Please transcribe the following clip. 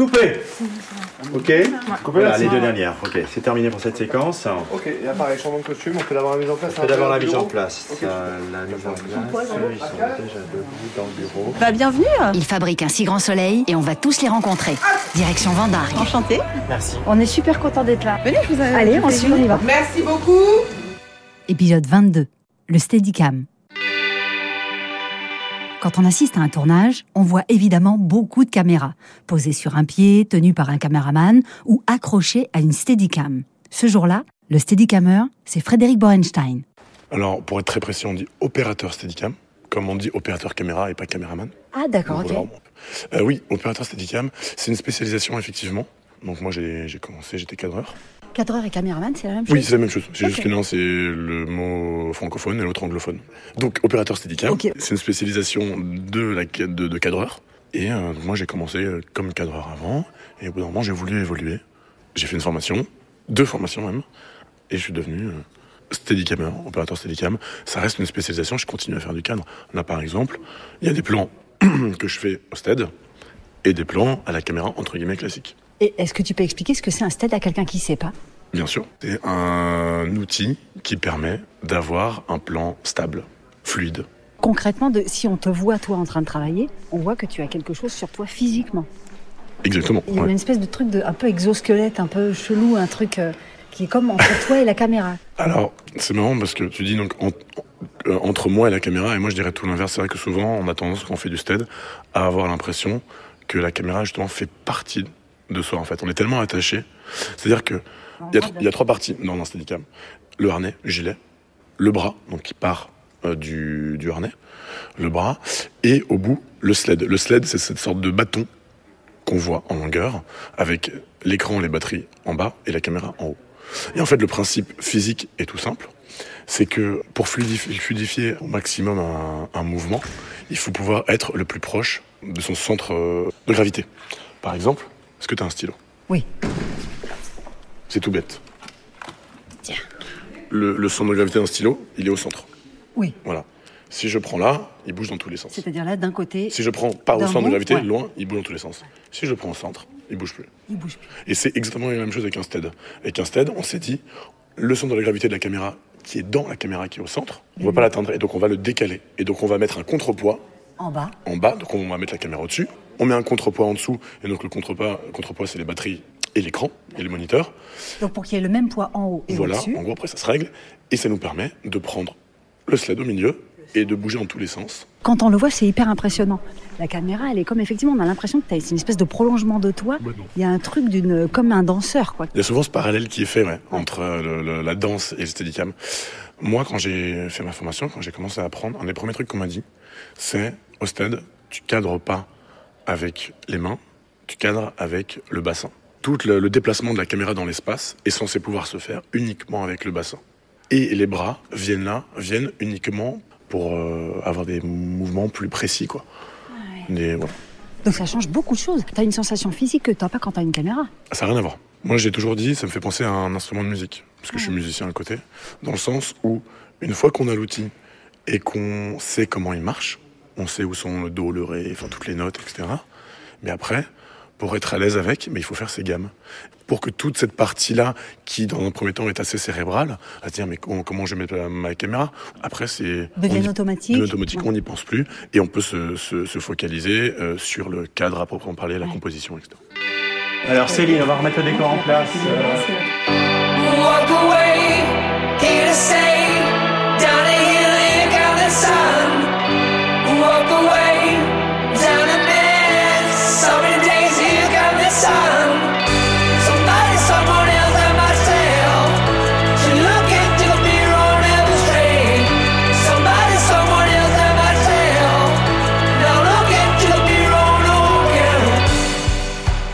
Coupé Ok Voilà, les deux dernières. Ok, c'est terminé pour cette séquence. Ok, et là pareil, changement de costume, on fait d'abord la mise en place. On fait d'abord la mise en place. Euh, La mise en place, ils sont déjà debout dans le bureau. Bah bienvenue Ils fabriquent un si grand soleil et on va tous les rencontrer. Direction Vendargue. Enchantée Merci. On est super content d'être là. Venez, je vous ai... Allez, on suit, on y va. Merci beaucoup. Épisode 22. Le Steadicam. Quand on assiste à un tournage, on voit évidemment beaucoup de caméras, posées sur un pied, tenues par un caméraman ou accrochées à une Steadicam. Ce jour-là, le Steadicammer, c'est Frédéric Borenstein. Alors, pour être très précis, on dit opérateur Steadicam, comme on dit opérateur caméra et pas caméraman. Ah d'accord, ok. Euh, oui, opérateur Steadicam, c'est une spécialisation effectivement. Donc moi j'ai commencé, j'étais cadreur. Cadreur et caméraman, c'est la même chose Oui, c'est la même chose. C'est juste que non, c'est le mot francophone et l'autre anglophone. Donc opérateur Steadicam, Ok. c'est une spécialisation de la de, de cadreur. Et euh, moi j'ai commencé euh, comme cadreur avant, et au bout d'un moment j'ai voulu évoluer. J'ai fait une formation, deux formations même, et je suis devenu euh, Steadicammer, opérateur Steadicam. Ça reste une spécialisation, je continue à faire du cadre. Là par exemple, il y a des plans que je fais au stead et des plans à la caméra entre guillemets classique. Et est-ce que tu peux expliquer ce que c'est un stead à quelqu'un qui ne sait pas? Bien sûr. C'est un outil qui permet d'avoir un plan stable, fluide. Concrètement, de, si on te voit toi en train de travailler, on voit que tu as quelque chose sur toi physiquement. Exactement. Il y a ouais. une espèce de truc de, un peu exosquelette, un peu chelou, un truc euh, qui est comme entre toi et la caméra. Alors, c'est marrant parce que tu dis donc en- euh, entre moi et la caméra, et moi je dirais tout l'inverse. C'est vrai que souvent on a tendance, quand on fait du stead, à avoir l'impression que la caméra justement fait partie de soi en fait. On est tellement attaché. C'est-à-dire que il y, a trois parties dans un steadicam. Le harnais, le gilet, le bras, donc qui part euh, du, du harnais, le bras, et au bout, le sled. Le sled, c'est cette sorte de bâton qu'on voit en longueur, avec l'écran, les batteries en bas et la caméra en haut. Et en fait, le principe physique est tout simple. C'est que pour fluidifier, fluidifier au maximum un, un mouvement, il faut pouvoir être le plus proche de son centre euh, de gravité. Par exemple, est-ce que tu as un stylo? Oui. C'est tout bête. Tiens. Le, le centre de gravité d'un stylo, il est au centre. Oui. Voilà. Si je prends là, il bouge dans tous les sens. C'est-à-dire là, d'un côté, Si je prends pas au centre de gravité, ouais. loin, il bouge dans tous les sens. Si je prends au centre, il bouge plus. il bouge plus. Et c'est exactement la même chose avec un stead. Avec un stead, on s'est dit, le centre de la gravité de la caméra qui est dans la caméra qui est au centre, on ne va pas l'atteindre. Et donc on va le décaler. Et donc on va mettre un contrepoids En bas, en bas, donc on va mettre la caméra au-dessus. On met un contrepoids en dessous, et donc le contrepoids, le contrepoids c'est les batteries et l'écran et le moniteur. donc pour qu'il y ait le même poids en haut et voilà, au-dessus. en gros après ça se règle, et ça nous permet de prendre le sled au milieu et de bouger dans tous les sens. Quand on le voit, c'est hyper impressionnant. La caméra, elle est comme effectivement, on a l'impression que t'as- c'est une espèce de prolongement de toi. Non. Il y a un truc d'une, comme un danseur, quoi. Il y a souvent ce parallèle qui est fait ouais, entre euh, le- le- la danse et le steadicam. Moi, quand j'ai fait ma formation, quand j'ai commencé à apprendre, un des premiers trucs qu'on m'a dit, c'est au stead, tu cadres pas avec les mains, tu cadres avec le bassin. Tout le, le déplacement de la caméra dans l'espace est censé pouvoir se faire uniquement avec le bassin. Et les bras viennent là, viennent uniquement pour euh, avoir des mouvements plus précis, quoi. Des- voilà. Donc ça change beaucoup de choses. T'as une sensation physique que t'as pas quand t'as une caméra. Ça n'a rien à voir. Moi, j'ai toujours dit, ça me fait penser à un instrument de musique, parce que je suis musicien à côté, dans le sens où, une fois qu'on a l'outil et qu'on sait comment il marche, on sait où sont le do, le ré, enfin toutes les notes, etc. Mais après, pour être à l'aise avec, mais il faut faire ses gammes. Pour que toute cette partie-là, qui dans un premier temps est assez cérébrale, à se dire mais comment, comment je mets ma, ma caméra, après c'est Devienne automatique. devient automatique, Ouais. on n'y pense plus et on peut se, se- se focaliser euh, sur le cadre à proprement parler, la Ouais. composition, etc. Alors Céline, on va remettre le décor en place. Euh,